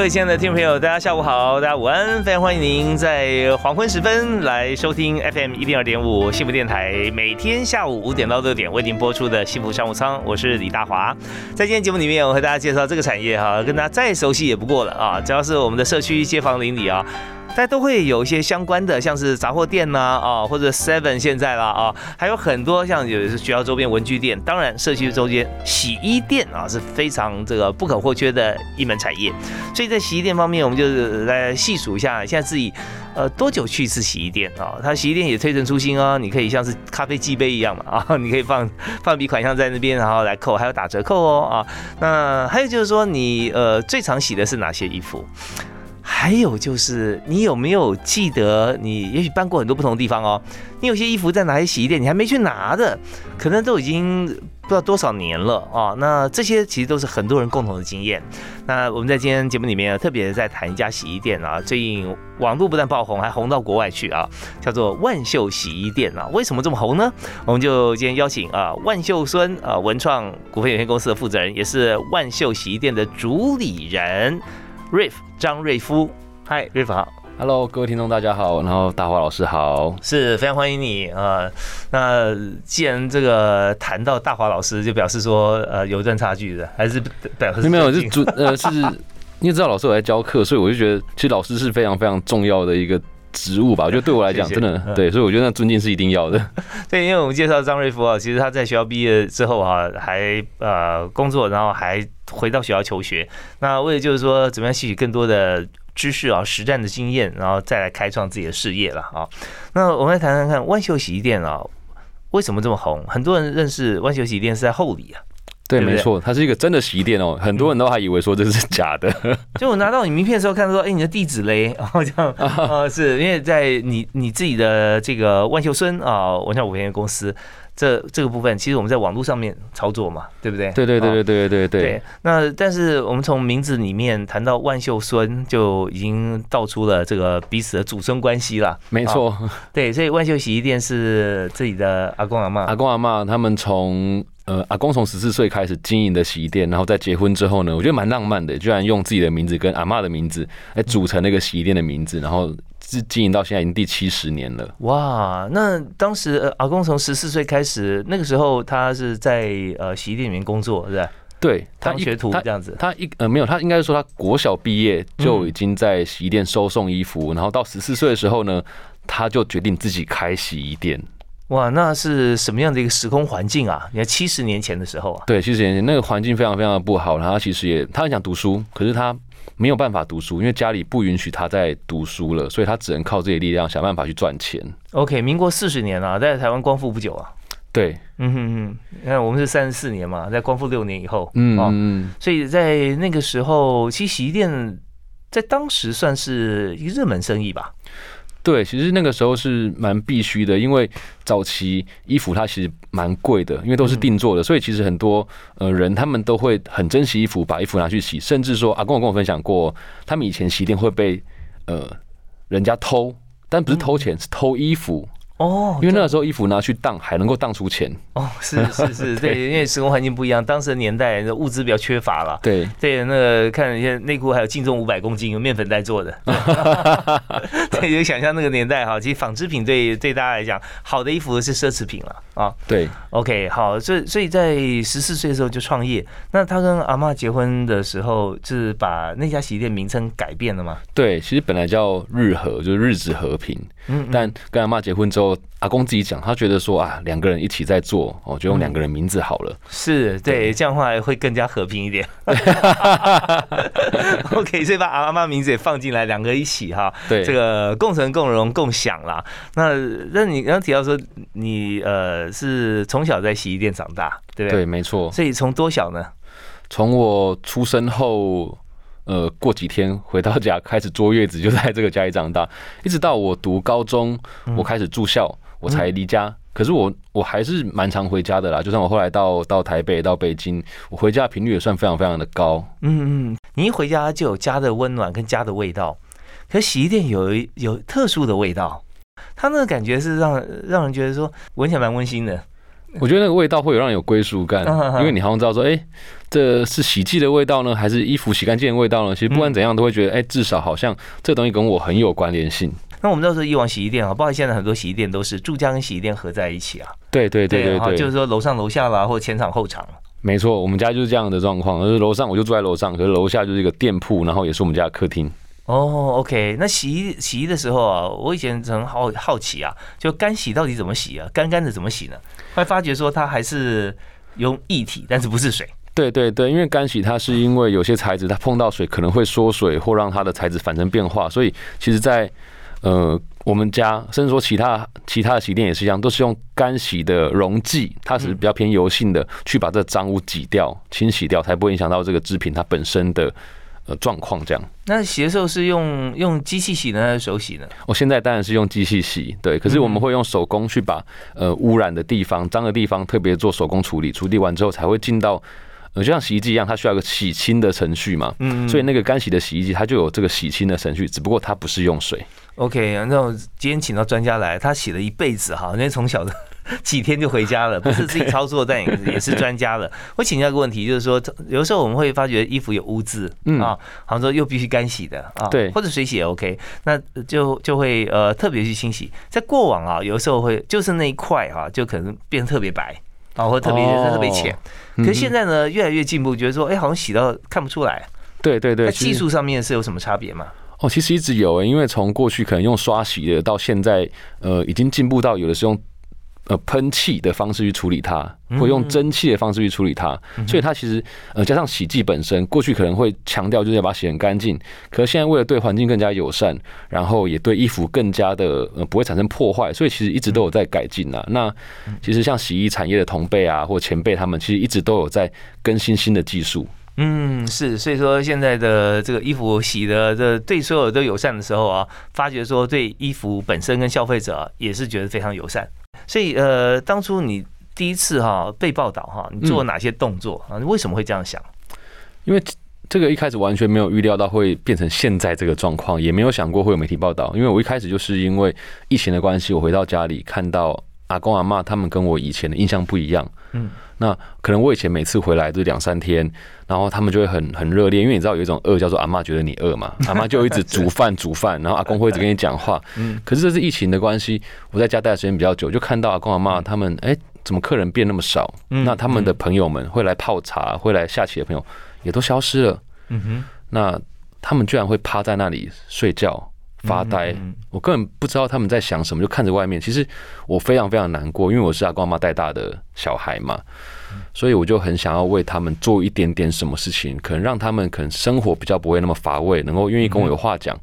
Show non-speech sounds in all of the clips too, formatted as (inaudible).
各位亲爱的听众朋友，大家下午好，大家午安，非常欢迎您在黄昏时分来收听 FM 一零二点五幸福电台，每天下午五点到六点为您播出的幸福商务舱，我是李大华。在今天节目里面，我和大家介绍这个产业哈，跟大家再熟悉也不过了啊，只要是我们的社区街坊邻里啊。大家都会有一些相关的，像是杂货店呐，啊，或者 Seven 现在啦，啊，还有很多像有学校周边文具店，当然社区周边洗衣店啊是非常这个不可或缺的一门产业。所以在洗衣店方面，我们就是来细数一下，现在自己呃多久去一次洗衣店啊？它洗衣店也推陈出新啊，你可以像是咖啡机杯一样嘛，(laughs) 啊，你可以放放笔款项在那边，然后来扣，还有打折扣哦，啊，那还有就是说你呃最常洗的是哪些衣服？还有就是，你有没有记得你也许搬过很多不同的地方哦？你有些衣服在哪里洗衣店，你还没去拿的，可能都已经不知道多少年了啊。那这些其实都是很多人共同的经验。那我们在今天节目里面特别在谈一家洗衣店啊，最近网络不但爆红，还红到国外去啊，叫做万秀洗衣店啊。为什么这么红呢？我们就今天邀请啊万秀孙啊文创股份有限公司的负责人，也是万秀洗衣店的主理人。瑞夫张瑞夫，嗨，瑞夫好，Hello，各位听众大家好，然后大华老师好，是非常欢迎你啊。那既然这个谈到大华老师，就表示说呃有段差距的，还是表示没有，是主呃是，(laughs) 因为知道老师我在教课，所以我就觉得其实老师是非常非常重要的一个。职务吧，我觉得对我来讲真的对，所以我觉得那尊敬是一定要的。(laughs) 对，因为我们介绍张瑞福啊，其实他在学校毕业之后啊，还呃工作，然后还回到学校求学。那为了就是说，怎么样吸取更多的知识啊、实战的经验，然后再来开创自己的事业了啊。那我们来谈谈看万秀洗衣店啊，为什么这么红？很多人认识万秀洗衣店是在后里啊。对，没错，它是一个真的洗衣店哦，很多人都还以为说这是假的。(laughs) 就我拿到你名片的时候，看到说，哎，你的地址嘞，然后这样，呃，(laughs) 是因为在你你自己的这个万秀孙啊，文家五联公司这这个部分，其实我们在网络上面操作嘛，对不对？对对对对对对对。那但是我们从名字里面谈到万秀孙，就已经道出了这个彼此的祖孙关系了。没错，对，所以万秀洗衣店是自己的阿公阿妈，阿公阿妈他们从。呃，阿公从十四岁开始经营的洗衣店，然后在结婚之后呢，我觉得蛮浪漫的，居然用自己的名字跟阿妈的名字来组成那个洗衣店的名字，然后是经营到现在已经第七十年了。哇，那当时呃阿公从十四岁开始，那个时候他是在呃洗衣店里面工作，是吧？对，当学徒这样子。他一呃没有，他应该是说他国小毕业就已经在洗衣店收送衣服，然后到十四岁的时候呢，他就决定自己开洗衣店。哇，那是什么样的一个时空环境啊？你看七十年前的时候啊，对，七十年前那个环境非常非常的不好。然后他其实也他很想读书，可是他没有办法读书，因为家里不允许他在读书了，所以他只能靠自己力量想办法去赚钱。OK，民国四十年啊，在台湾光复不久啊。对，嗯哼哼，你看我们是三十四年嘛，在光复六年以后，嗯嗯，所以在那个时候，其实洗衣店在当时算是一个热门生意吧。对，其实那个时候是蛮必须的，因为早期衣服它其实蛮贵的，因为都是定做的，所以其实很多呃人他们都会很珍惜衣服，把衣服拿去洗，甚至说阿公我跟我分享过，他们以前洗店会被呃人家偷，但不是偷钱，是偷衣服。哦，因为那个时候衣服拿去当还能够当出钱。哦，是是是，(laughs) 对，因为时空环境不一样，当时的年代物资比较缺乏了，对。对，那个看一些内裤还有净重五百公斤，有面粉袋做的，(laughs) (laughs) 对，就想象那个年代哈，其实纺织品对对大家来讲，好的衣服是奢侈品了啊，对，OK，好，所以所以在十四岁的时候就创业，那他跟阿妈结婚的时候，就是把那家洗衣店名称改变了吗？对，其实本来叫日和，就是日子和平，嗯，但跟阿妈结婚之后。阿公自己讲，他觉得说啊，两个人一起在做，哦，就用两个人名字好了。是对，这样的话会更加和平一点。(laughs) OK，所以把阿妈名字也放进来，两个一起哈。对，这个共存、共荣、共享啦。那那你刚刚提到说，你呃是从小在洗衣店长大，对不对？对，没错。所以从多小呢？从我出生后，呃，过几天回到家开始坐月子，就在这个家里长大，一直到我读高中，我开始住校，我才离家。可是我我还是蛮常回家的啦，就算我后来到到台北到北京，我回家频率也算非常非常的高。嗯嗯，你一回家就有家的温暖跟家的味道，可洗衣店有一有特殊的味道，它那个感觉是让让人觉得说闻起来蛮温馨的。我觉得那个味道会有让人有归属感，因为你好像知道说，哎，这是洗剂的味道呢，还是衣服洗干净的味道呢？其实不管怎样，都会觉得，哎，至少好像这东西跟我很有关联性。那我们都是以往洗衣店啊，包括现在很多洗衣店都是住家跟洗衣店合在一起啊。对对对对对，就是说楼上楼下啦，或前场后场。没错，我们家就是这样的状况，就是楼上我就住在楼上，可是楼下就是一个店铺，然后也是我们家的客厅。哦，OK，那洗衣洗衣的时候啊，我以前很好好奇啊，就干洗到底怎么洗啊？干干的怎么洗呢？会发觉说它还是用液体，但是不是水。对对对，因为干洗它是因为有些材质它碰到水可能会缩水或让它的材质反生变化，所以其实在呃我们家甚至说其他其他的洗店也是一样，都是用干洗的溶剂，它是比较偏油性的，去把这脏污挤掉、清洗掉，才不会影响到这个制品它本身的。状况这样，那洗的时候是用用机器洗呢，还是手洗呢？我现在当然是用机器洗，对。可是我们会用手工去把呃污染的地方、脏的地方特别做手工处理，处理完之后才会进到呃就像洗衣机一样，它需要一个洗清的程序嘛。嗯。所以那个干洗的洗衣机它就有这个洗清的程序，只不过它不是用水。OK，那我今天请到专家来，他洗了一辈子哈，那从小的。(laughs) 几天就回家了，不是自己 (laughs) 操作，但也 (laughs) 也是专家了。我请教一个问题，就是说，有时候我们会发觉衣服有污渍，嗯啊，好像说又必须干洗的啊，对，或者水洗也 OK，那就就会呃特别去清洗。在过往啊，有时候会就是那一块哈，就可能变特别白啊，或特别特别浅。可是现在呢，越来越进步，觉得说，哎，好像洗到看不出来。对对对，技术上面是有什么差别吗？哦，其实一直有，因为从过去可能用刷洗的，到现在呃已经进步到有的是用。呃，喷气的方式去处理它，或用蒸汽的方式去处理它，所以它其实呃加上洗剂本身，过去可能会强调就是要把它洗很干净，可是现在为了对环境更加友善，然后也对衣服更加的呃不会产生破坏，所以其实一直都有在改进啊。那其实像洗衣产业的同辈啊或前辈，他们其实一直都有在更新新的技术。嗯，是，所以说现在的这个衣服洗的这对所有都友善的时候啊，发觉说对衣服本身跟消费者也是觉得非常友善。所以，呃，当初你第一次哈被报道哈，你做了哪些动作啊？你为什么会这样想？因为这个一开始完全没有预料到会变成现在这个状况，也没有想过会有媒体报道。因为我一开始就是因为疫情的关系，我回到家里看到阿公阿妈他们跟我以前的印象不一样。嗯。那可能我以前每次回来都两三天，然后他们就会很很热烈，因为你知道有一种饿叫做阿妈觉得你饿嘛，(laughs) 阿妈就一直煮饭煮饭，然后阿公会一直跟你讲话。嗯，可是这是疫情的关系，我在家待的时间比较久，就看到阿公阿妈他们，哎，怎么客人变那么少？那他们的朋友们会来泡茶、会来下棋的朋友也都消失了。嗯哼，那他们居然会趴在那里睡觉。发呆，我根本不知道他们在想什么，就看着外面。其实我非常非常难过，因为我是阿公阿妈带大的小孩嘛，所以我就很想要为他们做一点点什么事情，可能让他们可能生活比较不会那么乏味，能够愿意跟我有话讲，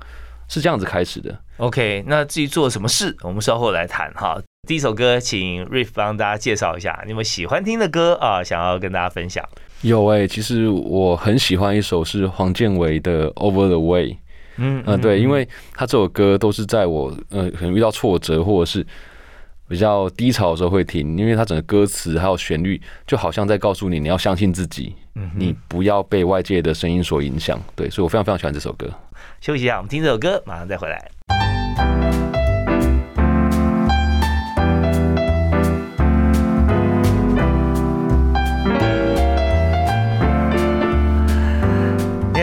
是这样子开始的。OK，那至于做什么事，我们稍后来谈哈。第一首歌，请 Riff 帮大家介绍一下你们喜欢听的歌啊，想要跟大家分享。有哎，其实我很喜欢一首是黄建伟的《Over the Way》。嗯嗯，对，因为他这首歌都是在我呃可能遇到挫折或者是比较低潮的时候会听，因为他整个歌词还有旋律就好像在告诉你你要相信自己，你不要被外界的声音所影响。对，所以我非常非常喜欢这首歌。休息一下，我们听这首歌，马上再回来。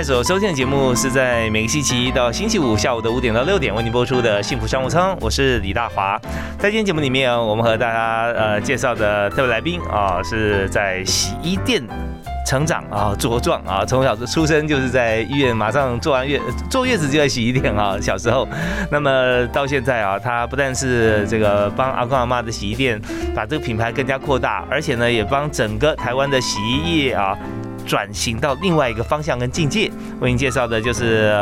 所收听的节目是在每个星期一到星期五下午的五点到六点为您播出的幸福商务舱，我是李大华。在今天节目里面，我们和大家呃介绍的特别来宾啊，是在洗衣店成长啊茁壮啊，从小的出生就是在医院，马上坐完月坐月子就在洗衣店啊。小时候，那么到现在啊，他不但是这个帮阿公阿妈的洗衣店把这个品牌更加扩大，而且呢，也帮整个台湾的洗衣业啊。转型到另外一个方向跟境界，为您介绍的就是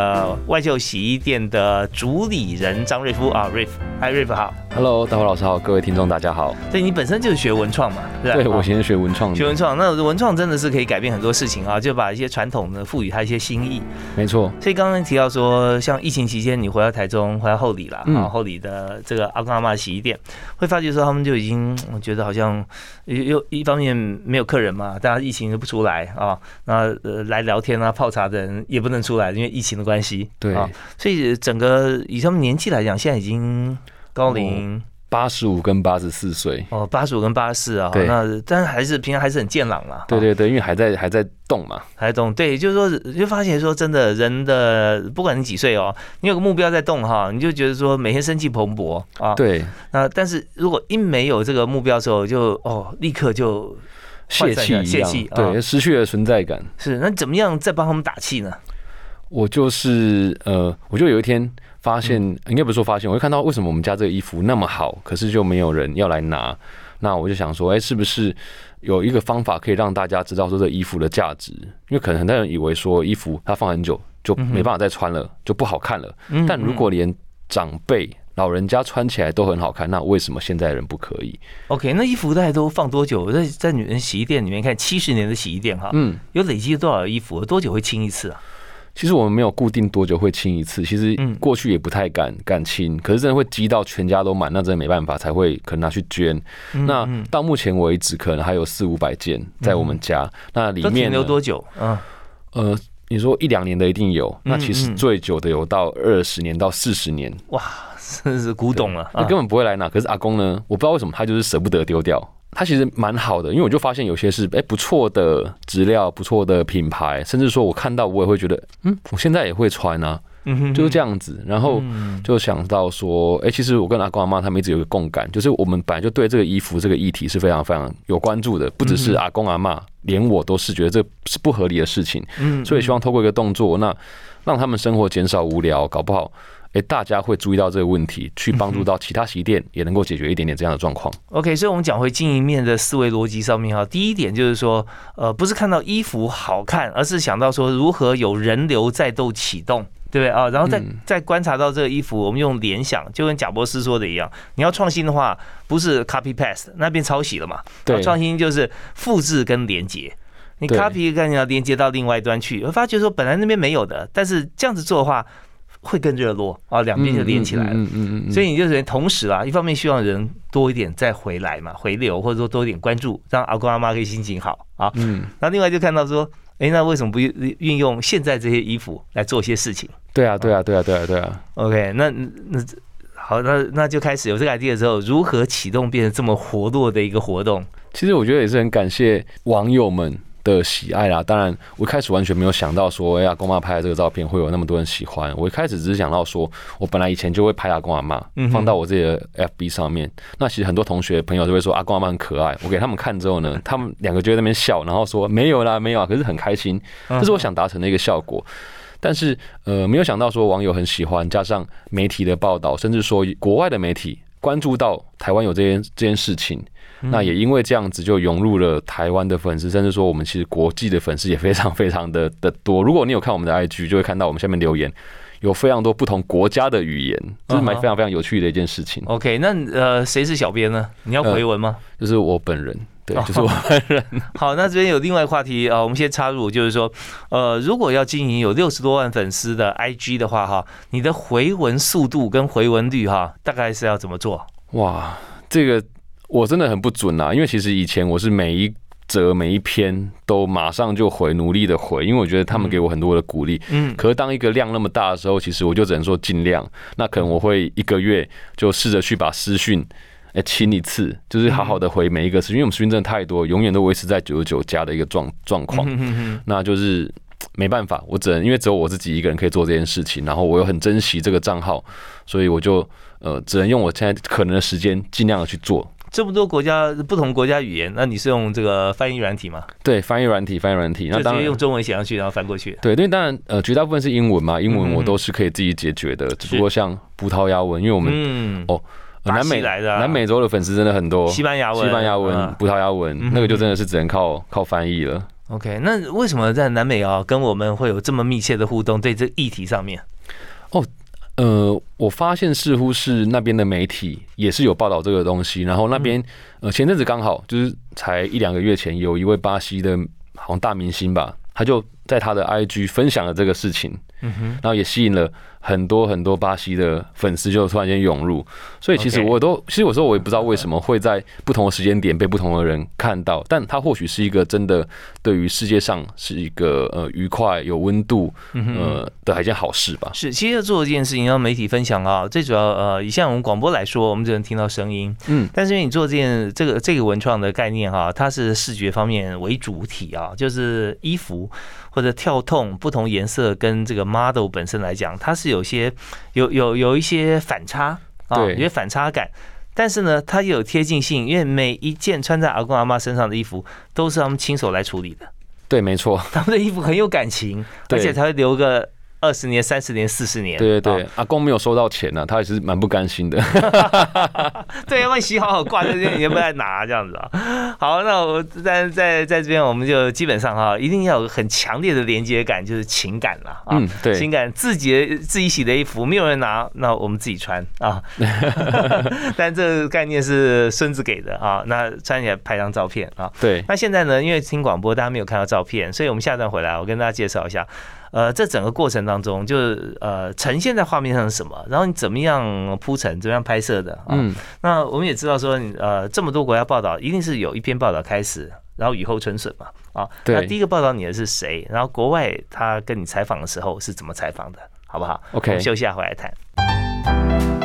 外秀洗衣店的主理人张瑞夫啊，瑞夫，嗨，瑞夫好。Hello，大伙老师好，各位听众大家好。对你本身就是学文创嘛，对吧？对我以前是学文创的，学文创，那文创真的是可以改变很多事情啊，就把一些传统的赋予它一些新意。没错。所以刚刚提到说，像疫情期间你回到台中，回到后里啦，啊，后里的这个阿公阿妈洗衣店，会发觉说他们就已经我觉得好像又一方面没有客人嘛，大家疫情都不出来啊，那呃来聊天啊泡茶的人也不能出来，因为疫情的关系。对啊，所以整个以他们年纪来讲，现在已经。高龄八十五跟八十四岁哦，八十五跟八十四啊，那但是还是平常还是很健朗啦。对对对，因为还在还在动嘛，还在动。对，就是说就发现说真的，人的不管你几岁哦，你有个目标在动哈，你就觉得说每天生气蓬勃啊。对。那但是如果一没有这个目标的时候，就哦立刻就泄气泄气，对，失去了存在感。是，那怎么样再帮他们打气呢？我就是呃，我就有一天。发现应该不是说发现，我就看到为什么我们家这个衣服那么好，可是就没有人要来拿。那我就想说，哎，是不是有一个方法可以让大家知道说这衣服的价值？因为可能很多人以为说衣服它放很久就没办法再穿了，就不好看了。但如果连长辈老人家穿起来都很好看，那为什么现在人不可以？OK，那衣服大概都放多久？在在女人洗衣店里面看七十年的洗衣店哈，嗯，有累积多少衣服？多久会清一次啊？其实我们没有固定多久会清一次，其实过去也不太敢敢清，可是真的会积到全家都满，那真的没办法才会可能拿去捐。那到目前为止，可能还有四五百件在我们家，那里面留多久？嗯，呃，你说一两年的一定有，那其实最久的有到二十年到四十年。哇，真是古董了，那根本不会来拿。可是阿公呢，我不知道为什么他就是舍不得丢掉。它其实蛮好的，因为我就发现有些是哎不错的质料，不错的品牌，甚至说我看到我也会觉得，嗯，我现在也会穿啊，就是这样子。然后就想到说，哎，其实我跟阿公阿妈他们一直有个共感，就是我们本来就对这个衣服这个议题是非常非常有关注的，不只是阿公阿妈，连我都是觉得这是不合理的事情。嗯，所以希望透过一个动作，那让他们生活减少无聊，搞不好。哎，大家会注意到这个问题，去帮助到其他洗衣店，也能够解决一点点这样的状况。OK，所以我们讲回经营面的思维逻辑上面哈，第一点就是说，呃，不是看到衣服好看，而是想到说如何有人流再度启动，对不对啊？然后再再观察到这个衣服，我们用联想，就跟贾博士说的一样，你要创新的话，不是 copy paste 那边抄袭了嘛？对，创新就是复制跟连接。你 copy 跟你要连接到另外一端去，我发觉说本来那边没有的，但是这样子做的话。会更热络啊，两边就连起来了。嗯嗯嗯。所以你就是同时啊，一方面希望人多一点再回来嘛，回流或者说多一点关注，让阿公阿妈可以心情好啊。嗯。那另外就看到说，哎，那为什么不运运用现在这些衣服来做一些事情？对啊，对啊，对啊，对啊，对啊。OK，那那好，那那就开始有这个 idea 之后，如何启动变成这么活络的一个活动？其实我觉得也是很感谢网友们。的喜爱啦，当然我一开始完全没有想到说，哎呀，公妈拍的这个照片会有那么多人喜欢。我一开始只是想到说，我本来以前就会拍阿公阿妈，放到我自己的 FB 上面。那其实很多同学朋友就会说阿公阿妈很可爱。我给他们看之后呢，(laughs) 他们两个就在那边笑，然后说没有啦，没有啊，可是很开心，这是我想达成的一个效果。但是呃，没有想到说网友很喜欢，加上媒体的报道，甚至说国外的媒体关注到台湾有这件这件事情。那也因为这样子，就涌入了台湾的粉丝，甚至说我们其实国际的粉丝也非常非常的的多。如果你有看我们的 IG，就会看到我们下面留言有非常多不同国家的语言，这是蛮非常非常有趣的一件事情。OK，那呃，谁是小编呢？你要回文吗？就是我本人，对，就是我本人。(laughs) 好，那这边有另外话题啊，我们先插入，就是说，呃，如果要经营有六十多万粉丝的 IG 的话，哈，你的回文速度跟回文率，哈，大概是要怎么做？哇，这个。我真的很不准啊，因为其实以前我是每一则每一篇都马上就回，努力的回，因为我觉得他们给我很多的鼓励。嗯，可是当一个量那么大的时候，其实我就只能说尽量。那可能我会一个月就试着去把私讯哎清一次，就是好好的回每一个私讯，因为我们私讯真的太多，永远都维持在九十九加的一个状状况。那就是没办法，我只能因为只有我自己一个人可以做这件事情，然后我又很珍惜这个账号，所以我就呃只能用我现在可能的时间尽量的去做。这么多国家不同国家语言，那你是用这个翻译软体吗？对，翻译软体，翻译软体，那当然用中文写上去，然后翻过去。对，因为当然，呃，绝大部分是英文嘛，英文我都是可以自己解决的。只不过像葡萄牙文，因为我们嗯哦，南美来的南美洲的粉丝真的很多，西班牙文、西班牙文、葡萄牙文，那个就真的是只能靠靠翻译了。OK，那为什么在南美啊跟我们会有这么密切的互动？对这议题上面，哦。呃，我发现似乎是那边的媒体也是有报道这个东西，然后那边呃前阵子刚好就是才一两个月前，有一位巴西的好像大明星吧，他就在他的 IG 分享了这个事情，嗯哼，然后也吸引了很多很多巴西的粉丝就突然间涌入，所以其实我都其实有时候我也不知道为什么会在不同的时间点被不同的人看到，但它或许是一个真的对于世界上是一个呃愉快有温度呃的一件好事吧。是，其实要做一件事情，让媒体分享啊，最主要呃，以像我们广播来说，我们只能听到声音，嗯，但是因为你做这件这个这个文创的概念哈、它是视觉方面为主体啊，就是衣服或者跳痛不同颜色跟这个 model 本身来讲，它是有些有有有一些反差啊，有些反差感。但是呢，它又有贴近性，因为每一件穿在阿公阿妈身上的衣服都是他们亲手来处理的，对，没错，他们的衣服很有感情，而且才会留个二十年、三十年、四十年。啊对对对，阿公没有收到钱呢、他也是蛮不甘心的。(laughs) 对，要不然洗好好挂在这也不来拿这样子啊。好，那我在在在这边，我们就基本上哈，一定要有很强烈的连接感，就是情感了啊。嗯，对，情感自己的自己洗的衣服，没有人拿，那我们自己穿啊。(laughs) 但这个概念是孙子给的啊，那穿起来拍张照片啊。对，那现在呢，因为听广播大家没有看到照片，所以我们下段回来，我跟大家介绍一下。呃，这整个过程当中，就是呃呈现在画面上是什么，然后你怎么样铺陈，怎么样拍摄的啊？嗯，那我们也知道说，呃，这么多国家报道，一定是有一篇报道开始，然后雨后春笋嘛，啊，那第一个报道你的是谁？然后国外他跟你采访的时候是怎么采访的，好不好 OK 我们休息下回来谈。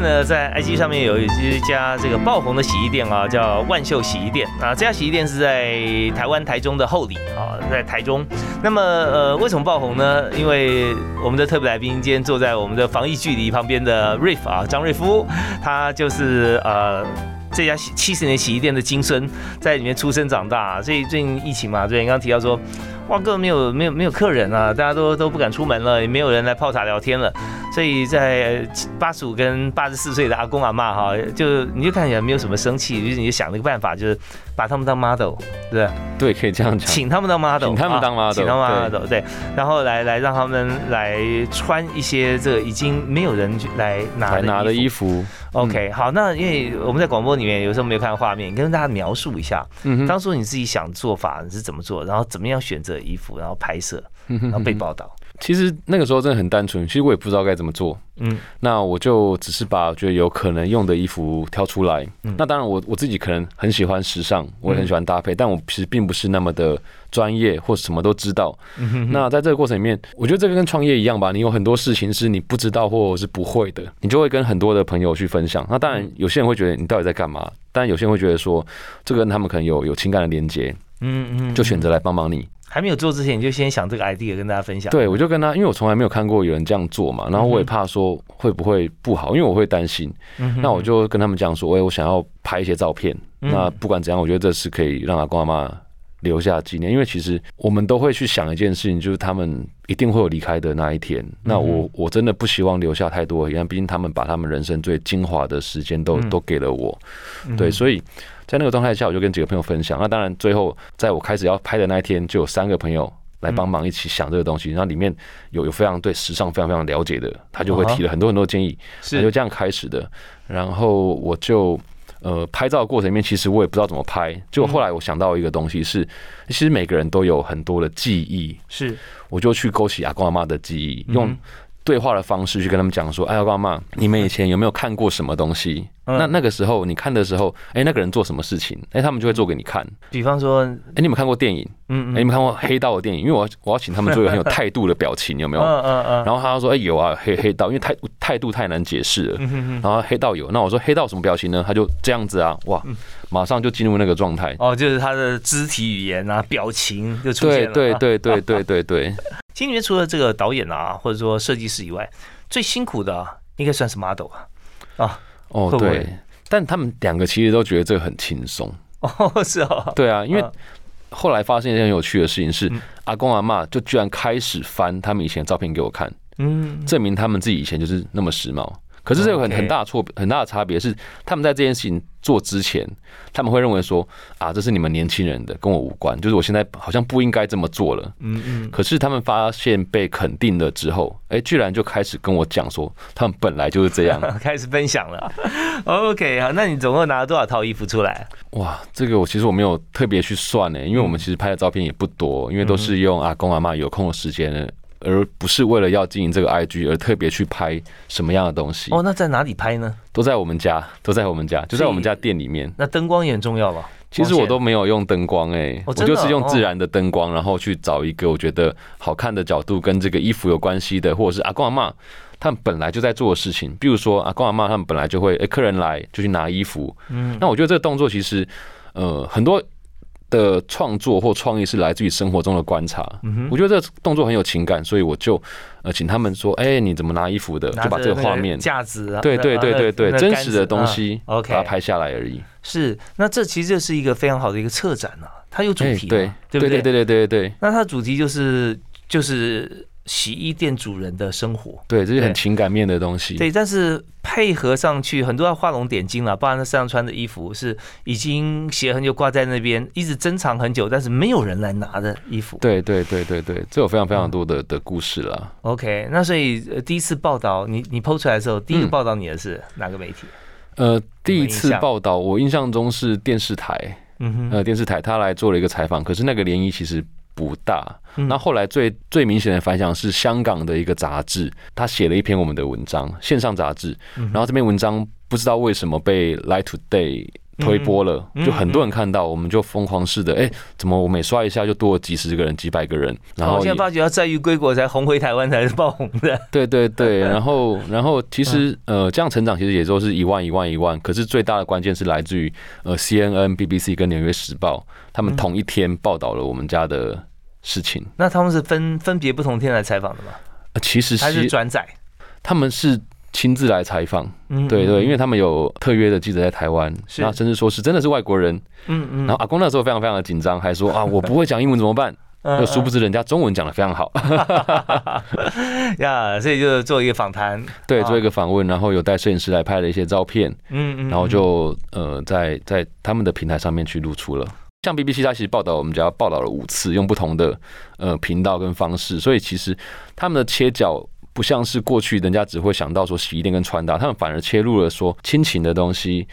呢，在 IG 上面有一家这个爆红的洗衣店啊，叫万秀洗衣店啊。这家洗衣店是在台湾台中的后里啊，在台中。那么呃，为什么爆红呢？因为我们的特别来宾今天坐在我们的防疫距离旁边的瑞夫啊，张瑞夫，他就是呃。这家七十年洗衣店的金孙，在里面出生长大，所以最近疫情嘛，对，你刚刚提到说，哇，根本没有没有没有客人啊，大家都都不敢出门了，也没有人来泡茶聊天了，所以在八十五跟八十四岁的阿公阿嬷哈，就你就看起来没有什么生气，就是你就想了个办法，就是把他们当 model，对不对？对，可以这样讲。请他们当 model，请他们当啊 model，请他们当 model，对，然后来来让他们来穿一些这个已经没有人来拿来拿的衣服。OK，好，那因为我们在广播里面有时候没有看到画面，跟大家描述一下，当初你自己想做法你是怎么做，然后怎么样选择衣服，然后拍摄，然后被报道。其实那个时候真的很单纯，其实我也不知道该怎么做。嗯那我就只是把觉得有可能用的衣服挑出来。嗯那当然我我自己可能很喜欢时尚，我也很喜欢搭配，但我其实并不是那么的专业或什么都知道。嗯哼那在这个过程里面，我觉得这个跟创业一样吧，你有很多事情是你不知道或是不会的，你就会跟很多的朋友去分享。那当然有些人会觉得你到底在干嘛，但有些人会觉得说这个跟他们可能有有情感的连接，嗯嗯，就选择来帮帮你。还没有做之前，你就先想这个 idea 跟大家分享。对，我就跟他，因为我从来没有看过有人这样做嘛，然后我也怕说会不会不好，因为我会担心。嗯，那我就跟他们讲说，哎，我想要拍一些照片。嗯那不管怎样，我觉得这是可以让阿公阿妈留下纪念，因为其实我们都会去想一件事情，就是他们一定会有离开的那一天。那我我真的不希望留下太多的遗憾，毕竟他们把他们人生最精华的时间都嗯都给了我。嗯对，所以在那个状态下，我就跟几个朋友分享。那当然，最后在我开始要拍的那一天，就有三个朋友来帮忙一起想这个东西。然后里面有有非常对时尚非常非常了解的，他就会提了很多很多建议，是就是这样开始的。然后我就呃拍照的过程里面，其实我也不知道怎么拍。结果后来我想到一个东西是，其实每个人都有很多的记忆，是我就去勾起阿公阿妈的记忆，嗯用对话的方式去跟他们讲说：“哎，阿公阿妈，你们以前有没有看过什么东西？嗯那那个时候你看的时候，哎，那个人做什么事情？哎，他们就会做给你看。比方说，哎，你有没有看过电影？嗯嗯哎，你们看过黑道的电影？因为我要我要请他们做一个很有态度的表情，有没有？(laughs) 嗯嗯嗯，然后他说：哎，有啊，黑黑道，因为态态度太难解释了。嗯然后黑道有，那我说黑道什么表情呢？他就这样子啊，哇，嗯马上就进入那个状态。哦，就是他的肢体语言啊，表情就出现了。啊对对对对对对对，其实 (laughs) 除了这个导演啊，或者说设计师以外，最辛苦的啊应该算是 model 啊。哦会不会？对，但他们两个其实都觉得这个很轻松。哦，是哦，对啊，因为嗯。后来发现一件很有趣的事情是嗯，阿公阿嬷就居然开始翻他们以前的照片给我看，嗯，证明他们自己以前就是那么时髦。可是这有很很大的错很大的差别是，他们在这件事情做之前，他们会认为说啊，这是你们年轻人的，跟我无关，就是我现在好像不应该这么做了。嗯嗯，可是他们发现被肯定了之后，哎、居然就开始跟我讲说，他们本来就是这样。(laughs) 开始分享了。OK，好，那你总共拿了多少套衣服出来？哇，这个我其实我没有特别去算呢，因为我们其实拍的照片也不多，因为都是用阿公阿妈有空的时间，而不是为了要经营这个 IG 而特别去拍什么样的东西，哦，那在哪里拍呢？都在我们家，都在我们家，就在我们家店里面。那灯光也很重要吧？其实我都没有用灯光哎、我就是用哦自然的灯光，然后去找一个我觉得好看的角度，跟这个衣服有关系的，或者是阿公阿妈他们本来就在做的事情，比如说阿公阿妈他们本来就会，哎、客人来就去拿衣服，嗯那我觉得这个动作其实，呃，很多的创作或创意是来自于生活中的观察。嗯我觉得这个动作很有情感，所以我就呃请他们说，哎、你怎么拿衣服的？就把这个画面，架子啊，对对对对对，真实的东。西啊 OK 把它拍下来而已。是，那这其实就是一个非常好的一个策展啊，它有主题对对对对对对对那它的主题就是就是洗衣店主人的生活。对，这是很情感面的东西。对，但是配合上去，很多要画龙点睛了。包含他身上穿的衣服是已经洗了很久挂在那边，一直珍藏很久，但是没有人来拿的衣服。对对对对对，这有非常非嗯常多的的故事啦。OK，那所以、呃、第一次报道你你 PO 出来的时候，第一个嗯报道你的是哪个媒体？呃，第一次报道，我印象中是电视台，嗯哼，呃，电视台他来做了一个采访，可是那个涟漪其实不大。嗯。那后来最最明显的反响是香港的一个杂志，他写了一篇我们的文章，线上杂志，嗯然后这篇文章不知道为什么被 Light Today 推波了，嗯就很多人看到，我们就疯狂似的，哎、怎么我每刷一下就多了几十个人、几百个人，然哦，后也现在发觉要在于归国才红回台湾才是爆红的。对 (laughs) 对对，(laughs) 然后然后其实呃，这样成长其实也都是一万一万一万，可是最大的关键是来自于呃 CNN、BBC 跟纽约时报，他们同一天报道了我们家的事情。那他们是分分别不同天来采访的吗？呃其实是转载？他们是亲自来采访，嗯对对，因为为他们有特约的记者在台湾，是。然后甚至说是真的是外国人，嗯嗯。然后阿公那时候非常非常的紧张，还说啊 (laughs) 我不会讲英文怎么办？嗯就殊不知人家中文讲的非常好，(laughs) 呀，所以就做一个访谈，对，啊。做一个访问，然后有带摄影师来拍了一些照片，嗯嗯，然后就呃在在他们的平台上面去露出了。像 BBC 它其实报道我们只要报道了五次，用不同的呃频道跟方式，所以其实他们的切角不像是过去人家只会想到说洗衣店跟穿搭，他们反而切入了说亲情的东西，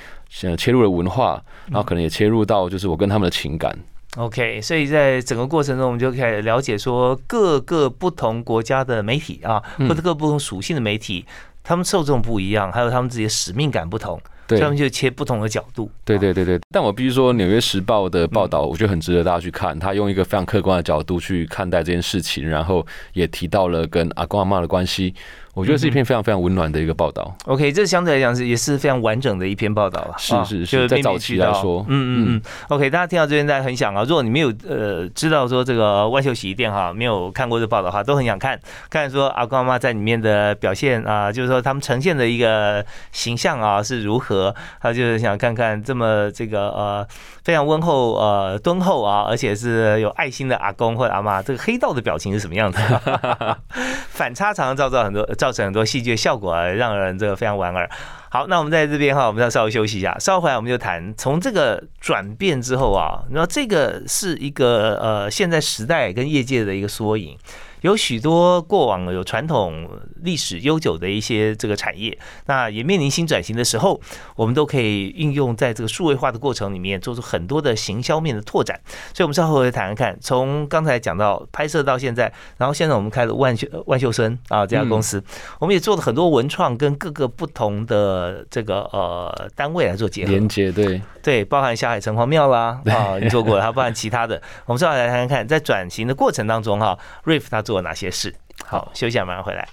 呃切入了文化，然后可能也切入到就是我跟他们的情感。OK，所以在整个过程中，我们就可以了解说各个不同国家的媒体啊，嗯或者各不同属性的媒体，他们受众不一样，还有他们自己的使命感不同，所对以他们就切不同的角度。对对对对，但我必须说，《纽约时报》的报道，我觉得很值得大家去看。他用一个非常客观的角度去看待这件事情，然后也提到了跟阿公阿妈的关系。我觉得是一篇非常非常温暖的一个报道。OK，这相对来讲是也是非常完整的一篇报道了。啊是是是就是在早期来说嗯嗯嗯。OK，大家听到这边大家很想啊，如果你没有呃知道说这个万秀洗衣店哈，没有看过这报道的话，都很想看看说阿公阿妈在里面的表现啊，就是说他们呈现的一个形象啊是如何，他就是想看看这么这个呃非常温厚呃敦厚啊，而且是有爱心的阿公或者阿妈，这个黑道的表情是什么样子？(laughs) 反差常常造造很多造成很多戏剧效果，让人这个非常莞尔。好，那我们在这边哈，我们要稍微休息一下，稍后回来我们就谈从这个转变之后啊，然后这个是一个呃现在时代跟业界的一个缩影。有许多过往有传统历史悠久的一些这个产业，那也面临新转型的时候，我们都可以运用在这个数位化的过程里面，做出很多的行销面的拓展。所以，我们稍后会谈谈看，从刚才讲到拍摄到现在，然后现在我们开了万秀万秀生啊这家公司，我们也做了很多文创跟各个不同的这个呃单位来做结合。连接对，对，包含下海城隍庙啦，啊，你做过了，还包含其他的。我们稍后来谈谈看，在转型的过程当中哈，Riff 他做了哪些事？好，休息马上回来。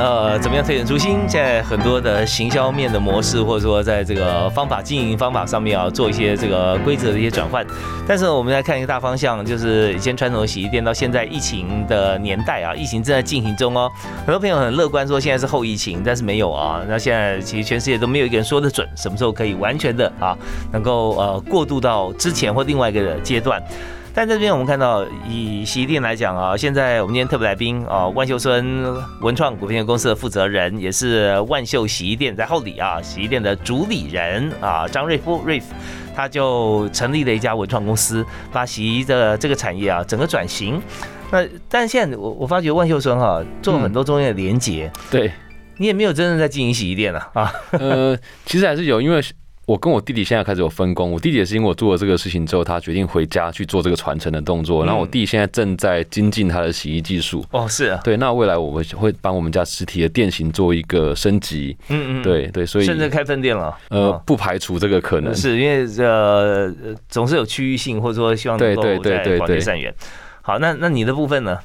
呃，怎么样推陈出新？现在很多的行销面的模式，或者说在这个方法经营方法上面啊，做一些这个规则的一些转换。但是我们来看一个大方向，就是以前传统的洗衣店到现在疫情的年代啊，疫情正在进行中哦。很多朋友很乐观说现在是后疫情，但是没有啊。那现在其实全世界都没有一个人说得准，什么时候可以完全的啊，能够呃过渡到之前或另外一个阶段。但这边我们看到，以洗衣店来讲啊，现在我们今天特别来宾啊，万秀村文创股份有限公司的负责人，也是万秀洗衣店在后里啊，洗衣店的主理人啊，张瑞夫瑞夫，他就成立了一家文创公司，把洗衣的这个产业啊整个转型。那但现在我我发觉万秀村哈做了很多中间的连接，对你也没有真正在经营洗衣店啊啊，呃，其实还是有，因为。我跟我弟弟现在开始有分工，我弟弟也是因为我做了这个事情之后，他决定回家去做这个传承的动作。然后我弟现在正在精进他的洗衣技术。哦，是啊，对。那未来我们会帮我们家实体的店型做一个升级。嗯嗯，对对，所以甚至开分店了。呃，不排除这个可能。是因为呃，总是有区域性，或者说希望能够在广结善缘。好，那那你的部分呢？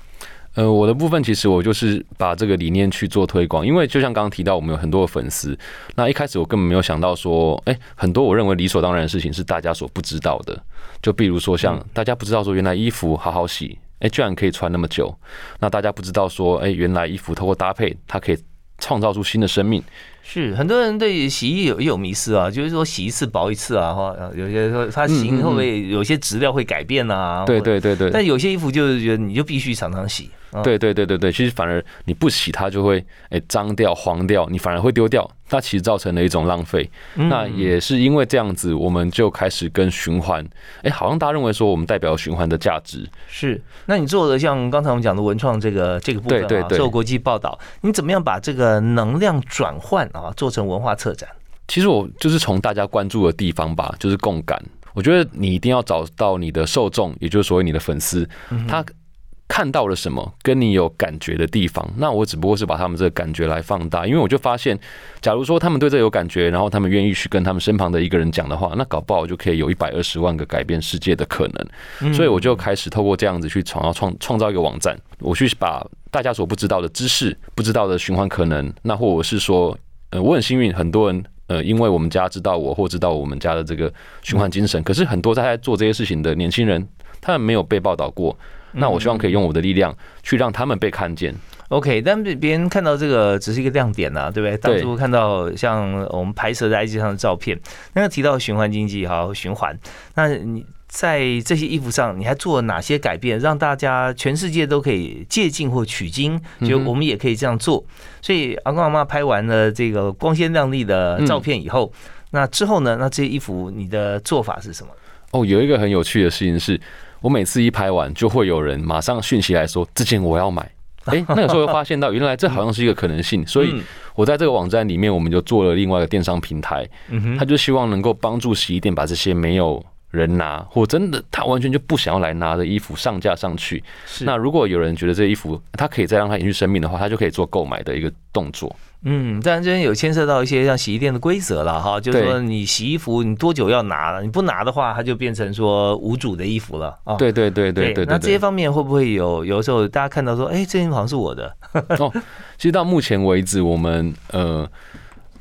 呃，我的部分其实我就是把这个理念去做推广，因为就像刚刚提到，我们有很多的粉丝。那一开始我根本没有想到说，哎，很多我认为理所当然的事情是大家所不知道的。就比如说，像大家不知道说，原来衣服好好洗，哎，居然可以穿那么久。那大家不知道说，哎，原来衣服透过搭配，它可以创造出新的生命。是很多人对洗衣有有迷思啊，就是说洗一次薄一次啊，哈，有些说它洗会不会有些质料会改变啊？对对对对。但有些衣服就是觉得你就必须常常洗。对对对对对，其实反而你不洗它就会哎脏掉黄掉，你反而会丢掉，那其实造成了一种浪费。那也是因为这样子，我们就开始跟循环，哎，好像大家认为说我们代表循环的价值。是，那你做的像刚才我们讲的文创这个这个部分啊，受国际报道，你怎么样把这个能量转换啊，做成文化策展？其实我就是从大家关注的地方吧，就是共感。我觉得你一定要找到你的受众，也就是所谓你的粉丝，他。看到了什么跟你有感觉的地方，那我只不过是把他们这个感觉来放大，因为我就发现，假如说他们对这有感觉，然后他们愿意去跟他们身旁的一个人讲的话，那搞不好就可以有一百二十万个改变世界的可能。所以我就开始透过这样子去创造创创造一个网站，我去把大家所不知道的知识、不知道的循环可能，那或者是说，呃，我很幸运，很多人呃，因为我们家知道我或知道我们家的这个循环精神，可是很多在做这些事情的年轻人，他们没有被报道过。那我希望可以用我的力量去让他们被看见。OK，但别人看到这个只是一个亮点呐，对不对？当初看到像我们拍摄在 IG 上的照片，那个提到循环经济哈，循环。那你在这些衣服上，你还做了哪些改变，让大家全世界都可以借鉴或取经？就我们也可以这样做。所以阿公阿妈拍完了这个光鲜亮丽的照片以后，那之后呢？那这些衣服你的做法是什么？哦，有一个很有趣的事情是。我每次一拍完，就会有人马上讯息来说：“这件我要买。” (laughs) 哎，那个时候又发现到，原来这好像是一个可能性。所以，我在这个网站里面，我们就做了另外一个电商平台。他就希望能够帮助洗衣店把这些没有人拿，或真的他完全就不想要来拿的衣服上架上去。那如果有人觉得这衣服他可以再让它延续生命的话，他就可以做购买的一个动作。嗯，当然这边有牵涉到一些像洗衣店的规则了哈，就是说你洗衣服你多久要拿了，你不拿的话，它就变成说无主的衣服了啊。对对对对对。那这些方面会不会有有时候大家看到说，哎，这件好像是我的？(laughs) 哦，其实到目前为止，我们呃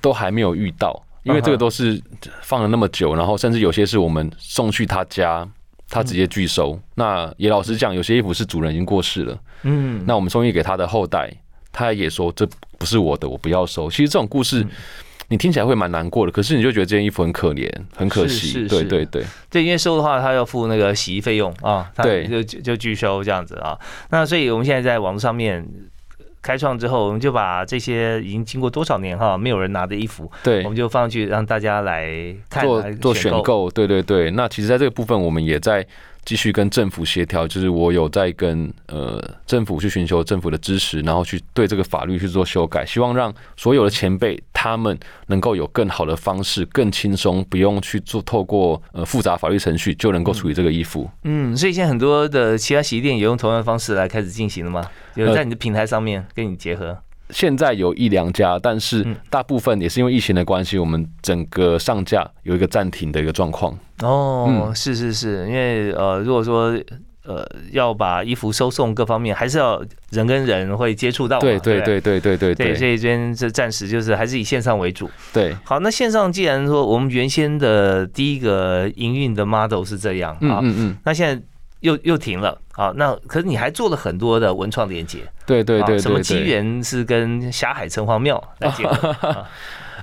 都还没有遇到，因为这个都是放了那么久，然后甚至有些是我们送去他家，他直接拒收。那也老实讲，有些衣服是主人已经过世了，嗯，那我们送去给他的后代。他也说这不是我的，我不要收。其实这种故事你听起来会蛮难过的，可是你就觉得这件衣服很可怜，很可惜。对对对，对，因为收的话他要付那个洗衣费用啊，对，就就拒收这样子啊。那所以我们现在在网络上面开创之后，我们就把这些已经经过多少年哈没有人拿的衣服，对，我们就放上去让大家来做做选购。对对对，那其实在这个部分我们也在。继续跟政府协调，就是我有在跟呃政府去寻求政府的支持，然后去对这个法律去做修改，希望让所有的前辈他们能够有更好的方式，更轻松，不用去做透过呃复杂法律程序就能够处理这个衣服。嗯，所以现在很多的其他洗衣店也用同样的方式来开始进行了吗？有在你的平台上面跟你结合。现在有一两家，但是大部分也是因为疫情的关系，我们整个上架有一个暂停的一个状况。哦，是是是，因为呃，如果说呃要把衣服收送各方面，还是要人跟人会接触到嘛。对对不对对对对对，所对以这边这暂时就是还是以线上为主。对，好，那线上既然说我们原先的第一个营运的 model 是这样啊，嗯嗯嗯，那现在又又停了啊，那可是你还做了很多的文创连接，对对对啊什么。机缘是跟霞海城隍庙 (laughs) 来结合？啊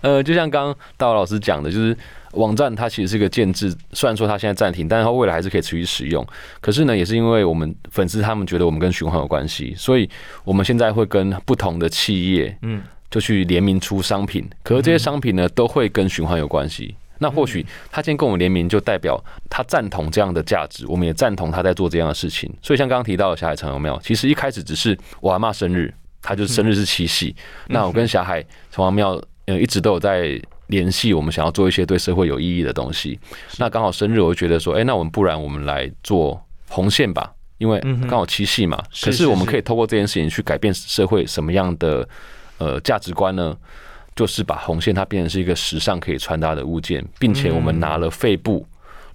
呃，就像刚刚大老师讲的，就是网站它其实是一个建制，虽然说它现在暂停，但是它未来还是可以持续使用。可是呢，也是因为我们粉丝他们觉得我们跟循环有关系，所以我们现在会跟不同的企业嗯，就去联名出商品，可是这些商品呢都会跟循环有关系。那或许他今天跟我们联名，就代表他赞同这样的价值，我们也赞同他在做这样的事情。所以像刚刚提到的霞海城隍庙，其实一开始只是我阿妈生日，他就是生日是七夕，那我跟霞海城隍庙呃一直都有在联系，我们想要做一些对社会有意义的东西。那刚好生日，我就觉得说，哎、那我们不然我们来做红线吧。因为刚好七夕嘛，是可是我们可以透过这件事情去改变社会什么样的呃价值观呢？就是把红线它变成是一个时尚可以穿搭的物件，并且我们拿了肺部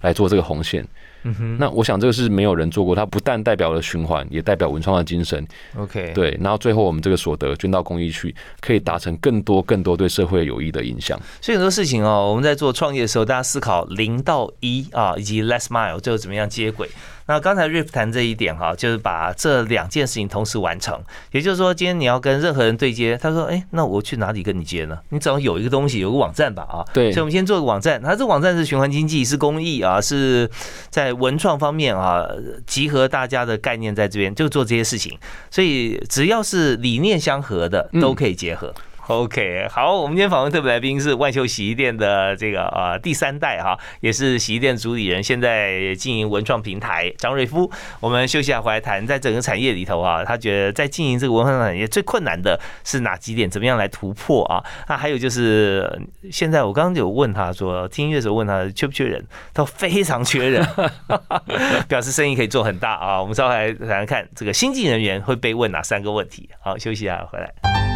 来做这个红线。嗯哼那我想这个是没有人做过，它不但代表了循环，也代表文创的精神。，OK，对，然后最后我们这个所得捐到公益去，可以达成更多更多对社会有益的影响。所以很多事情哦，我们在做创业的时候，大家思考零到一啊，以及 less mile 最后怎么样接轨。那刚才 Rip 谈这一点哈，就是把这两件事情同时完成。也就是说，今天你要跟任何人对接，他说：“哎，那我去哪里跟你接呢？你总要有一个东西，有个网站吧啊。”对所以我们先做个网站。它这网站是循环经济，是公益啊，是在文创方面啊，集合大家的概念在这边，就做这些事情。所以只要是理念相合的，都可以结合。OK，好，我们今天访问特别来宾是万秀洗衣店的这个呃第三代哈，也是洗衣店主理人，现在经营文创平台张瑞夫。我们休息下回来谈，在整个产业里头啊，他觉得在经营这个文化产业最困难的是哪几点？怎么样来突破啊？那还有就是呃现在我刚刚有问他说，听音乐的时候问他缺不缺人，他说非常缺人，(laughs) 表示生意可以做很大啊。我们稍后来谈谈看这个新进人员会被问哪三个问题。好，休息一下回来。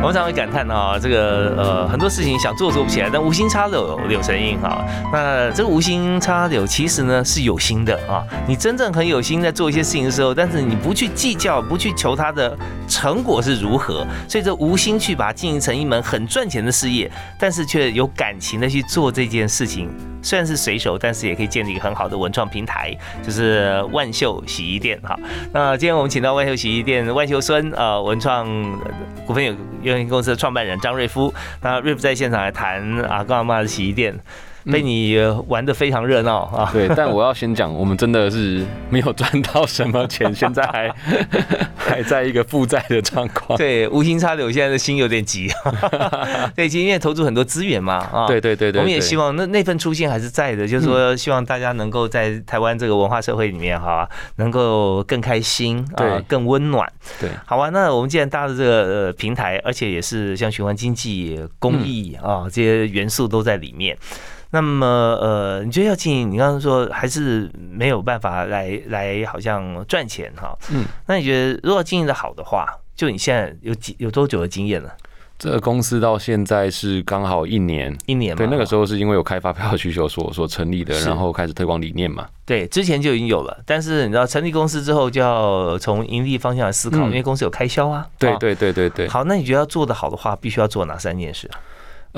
我们常会感叹啊，这个呃很多事情想做做不起来，但无心插柳柳成荫哈。那这个无心插柳其实呢是有心的啊。你真正很有心在做一些事情的时候，但是你不去计较，不去求它的成果是如何，所以这无心去把它经营成一门很赚钱的事业，但是却有感情的去做这件事情。虽然是随手，但是也可以建立一个很好的文创平台，就是万秀洗衣店哈。那今天我们请到万秀洗衣店万秀孙呃文创股份有有限公司的创办人张瑞夫，那瑞夫在现场来谈阿公阿妈的洗衣店。被你玩的非常热闹啊！对，但我要先讲，我们真的是没有赚到什么钱，现在还 (laughs) 还在一个负债的状况。对，无心插柳，现在的心有点急。(laughs) 对，因为投注很多资源嘛啊。对对对对，我们也希望那那份初心还是在的，就是说希望大家能够在台湾这个文化社会里面哈，能够更开心啊，更温暖。对，好啊，那我们既然搭了这个呃平台，而且也是像循环经济、公益啊这些元素都在里面。那么，呃，你觉得要经营？你刚刚说还是没有办法来来，好像赚钱哈。嗯，那你觉得如果经营的好的话，就你现在有几有多久的经验了？这个公司到现在是刚好一年。一年嘛。对，那个时候是因为有开发票需求所所成立的，然后开始推广理念嘛。对，之前就已经有了，但是你知道成立公司之后就要从盈利方向来思考，嗯因为公司有开销啊。啊。对对对对对。好，那你觉得要做得好的话，必须要做哪三件事啊？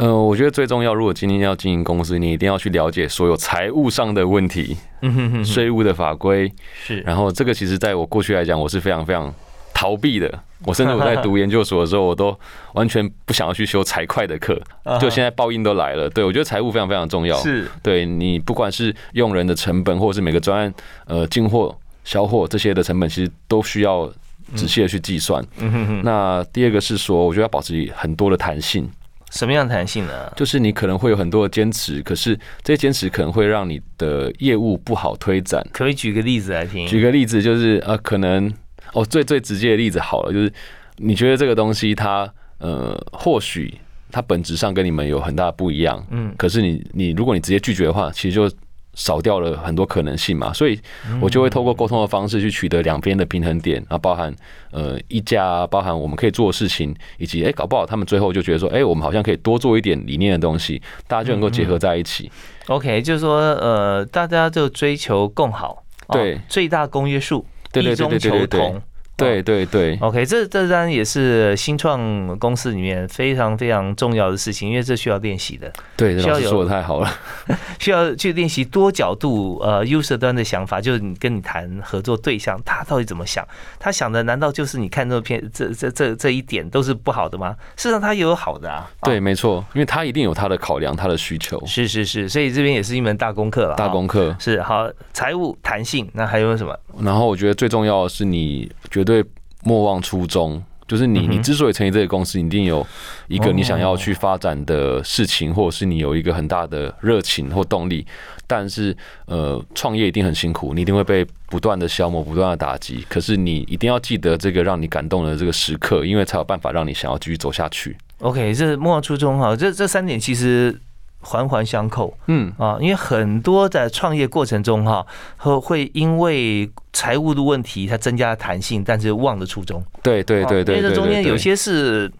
呃，我觉得最重要，如果今天要经营公司，你一定要去了解所有财务上的问题，嗯哼哼，税务的法规。是然后这个其实在我过去来讲，我是非常非常逃避的。我甚至我在读研究所的时候，我都完全不想要去修财会的课。就现在报应都来了，对我觉得财务非常非常重要。是对你不管是用人的成本，或者是每个专案呃进货、销货这些的成本，其实都需要仔细的去计算。嗯哼哼，那第二个是说，我觉得要保持很多的弹性。什么样的弹性呢？就是你可能会有很多的坚持，可是这些坚持可能会让你的业务不好推展。可以举个例子来听？举个例子，就是呃，可能哦，最最直接的例子好了，就是你觉得这个东西它呃，或许它本质上跟你们有很大的不一样，嗯，可是你你如果你直接拒绝的话，其实就少掉了很多可能性嘛，所以我就会透过沟通的方式去取得两边的平衡点，啊包含呃一家，包含我们可以做的事情，以及哎搞不好他们最后就觉得说，哎我们好像可以多做一点理念的东西，大家就能够结合在一起。OK，就是说呃，大家就追求共好，哦对最大公约数，对对对对对对。对对对，OK，这这当然也是新创公司里面非常非常重要的事情，因为这需要练习的，对，需要有老师说的太好了。(laughs) 需要去练习多角度呃 user 端的想法，就是你跟你谈合作对象，他到底怎么想？他想的难道就是你看这片这这这这一点都是不好的吗？事实上他也有好的啊。对，啊，没错，因为他一定有他的考量，他的需求，是是是，所以这边也是一门大功课了。大功课。是好，财务弹性，那还有什么？然后我觉得最重要的是，你绝对莫忘初衷。就是你，你之所以成立这个公司，你一定有一个你想哦要去发展的事情，或者是你有一个很大的热情或动力。但是，呃，创业一定很辛苦，你一定会被不断的消磨、不断的打击。可是，你一定要记得这个让你感动的这个时刻，因为才有办法让你想要继续走下去。OK，这莫忘初衷哈，这这三点其实环环相扣嗯，啊，因为很多在创业过程中哈，会会因为财务的问题，它增加了弹性，但是忘了初衷。对对对对因为这中间有些是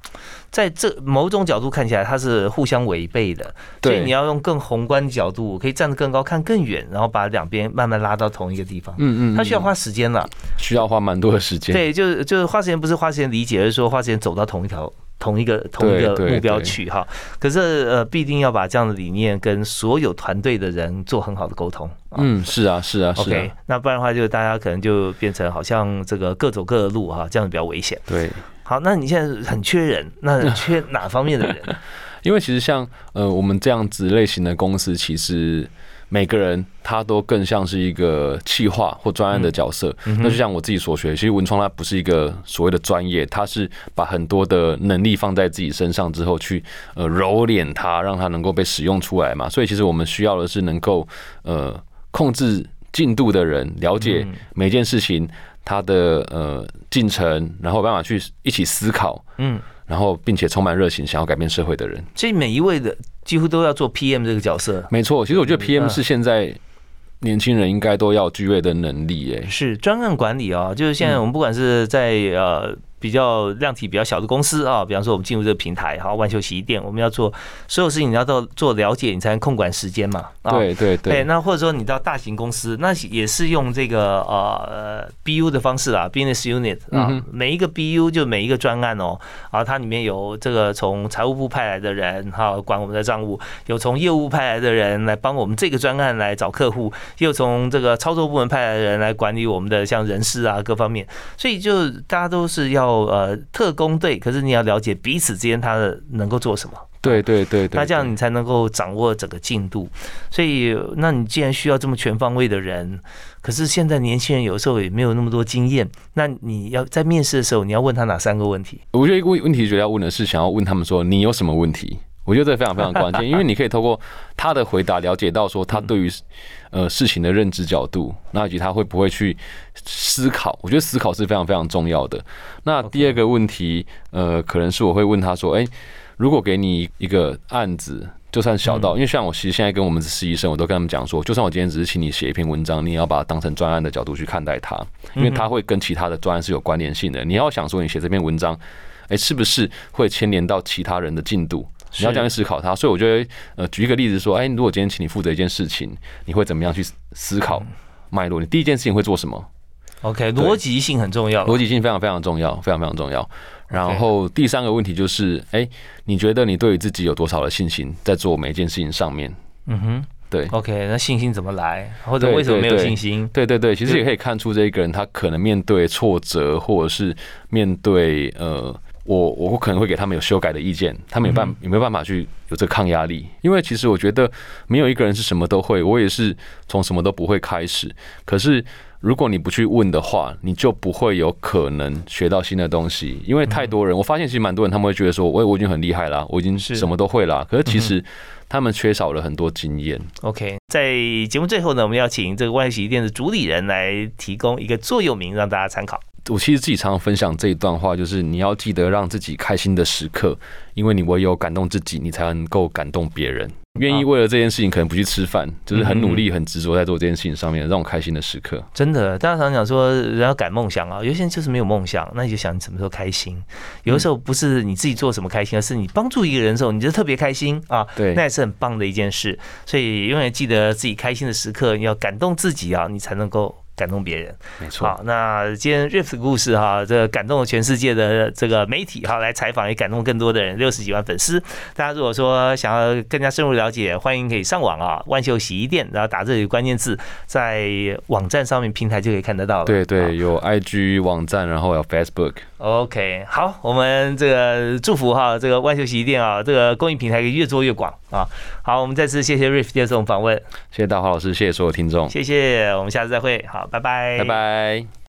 在这某种角度看起来它是互相违背的，所以你要用更宏观的角度，可以站得更高，看更远，然后把两边慢慢拉到同一个地方。嗯嗯，嗯它需要花时间了，需要花蛮多的时间。对，就是就是花时间，不是花时间理解，而是说花时间走到同一条。同一个同一个目标去哈，可是呃，必定要把这样的理念跟所有团队的人做很好的沟通。啊嗯，是啊，是啊，是 OK，啊，那不然的话，就大家可能就变成好像这个各走各的路哈，这样比较危险。对。好，那你现在很缺人，那 (laughs) 缺哪方面的人？因为其实像呃我们这样子类型的公司，其实每个人他都更像是一个企划或专案的角色。那就像我自己所学，其实文创它不是一个所谓的专业，它是把很多的能力放在自己身上之后去呃揉捻它，让它能够被使用出来嘛。所以其实我们需要的是能够呃控制进度的人，了解每件事情它的呃进程，然后办法去一起思考。嗯，然后并且充满热情，想要改变社会的人。所以每一位的几乎都要做 PM 这个角色，没错，其实我觉得 PM 嗯是现在年轻人应该都要具备的能力。哎。是专案管理啊，就是现在我们不管是在呃比较量体比较小的公司啊，比方说我们进入这个平台，好万秀洗衣店，我们要做所有事情，你要到做了解，你才能控管时间嘛。啊。对对对，对，那或者说你到大型公司，那也是用这个呃 BU 的方式啊，business unit 啊嗯，每一个 BU 就每一个专案哦，啊，它里面有这个从财务部派来的人哈、管我们的账务，有从业务派来的人来帮我们这个专案来找客户，又从这个操作部门派来的人来管理我们的像人事啊各方面，所以就大家都是要呃特工队，可是你要了解彼此之间他的能够做什么。对对对对，那这样你才能够掌握整个进度。所以，那你既然需要这么全方位的人，可是现在年轻人有时候也没有那么多经验，那你要在面试的时候，你要问他哪三个问题？我觉得一个问问题，觉得要问的是想要问他们说你有什么问题。我觉得这非常非常关键，(laughs) 因为你可以透过他的回答了解到说他对于呃事情的认知角度，那以及他会不会去思考。我觉得思考是非常非常重要的。那第二个问题，呃，可能是我会问他说，哎、如果给你一个案子，就算小到，因为像我其实现在跟我们实习生，我都跟他们讲说，就算我今天只是请你写一篇文章，你也要把它当成专案的角度去看待它，因为它会跟其他的专案是有关联性的。你要想说，你写这篇文章，哎、是不是会牵连到其他人的进度？你要这样去思考它。所以我觉得，呃，举一个例子说，哎、如果今天请你负责一件事情，你会怎么样去思考脉络？你第一件事情会做什么？OK，逻辑性很重要。逻辑性非常非常重要，非常非常重要。然后第三个问题就是，哎、你觉得你对于自己有多少的信心，在做每一件事情上面？嗯哼对，，OK，那信心怎么来？或者对为什么没有信心？对对对，其实也可以看出这一个人他可能面对挫折，或者是面对呃，我我可能会给他们有修改的意见，他们有办有没有办法去有这个抗压力？因为其实我觉得没有一个人是什么都会，我也是从什么都不会开始，可是。如果你不去问的话，你就不会有可能学到新的东西。因为太多人，我发现其实蛮多人，他们会觉得说，我我已经很厉害啦，我已经是什么都会啦。可是其实他们缺少了很多经验。OK，在节目最后呢，我们要请这个万洗衣店的主理人来提供一个座右铭让大家参考。我其实自己常常分享这一段话，就是你要记得让自己开心的时刻，因为你唯有感动自己，你才能够感动别人。愿意为了这件事情，可能不去吃饭，就是很努力、很执着在做这件事情上面，让我开心的时刻。真的，大家常讲说，人要赶梦想啊，有些人就是没有梦想，那你就想你什么时候开心。有的时候不是你自己做什么开心，而是你帮助一个人的时候，你就特别开心啊。对，那也是很棒的一件事。所以永远记得自己开心的时刻，你要感动自己啊，你才能够。感动别人，没错。好，那今天 Riff 的故事哈，这个感动了全世界的这个媒体哈，来采访也感动更多的人，六十几万粉丝。大家如果说想要更加深入了解，欢迎可以上网啊，万秀洗衣店，然后打这里关键字，在网站上面平台就可以看得到了。对对，有 IG 网站，然后有 Facebook。OK，好，我们这个祝福哈，这个万秀洗衣店啊，这个公益平台可以越做越广啊。好，我们再次谢谢 Riff 接受我们访问，谢谢大华老师，谢谢所有听众，谢谢，我们下次再会，好，拜拜，拜拜。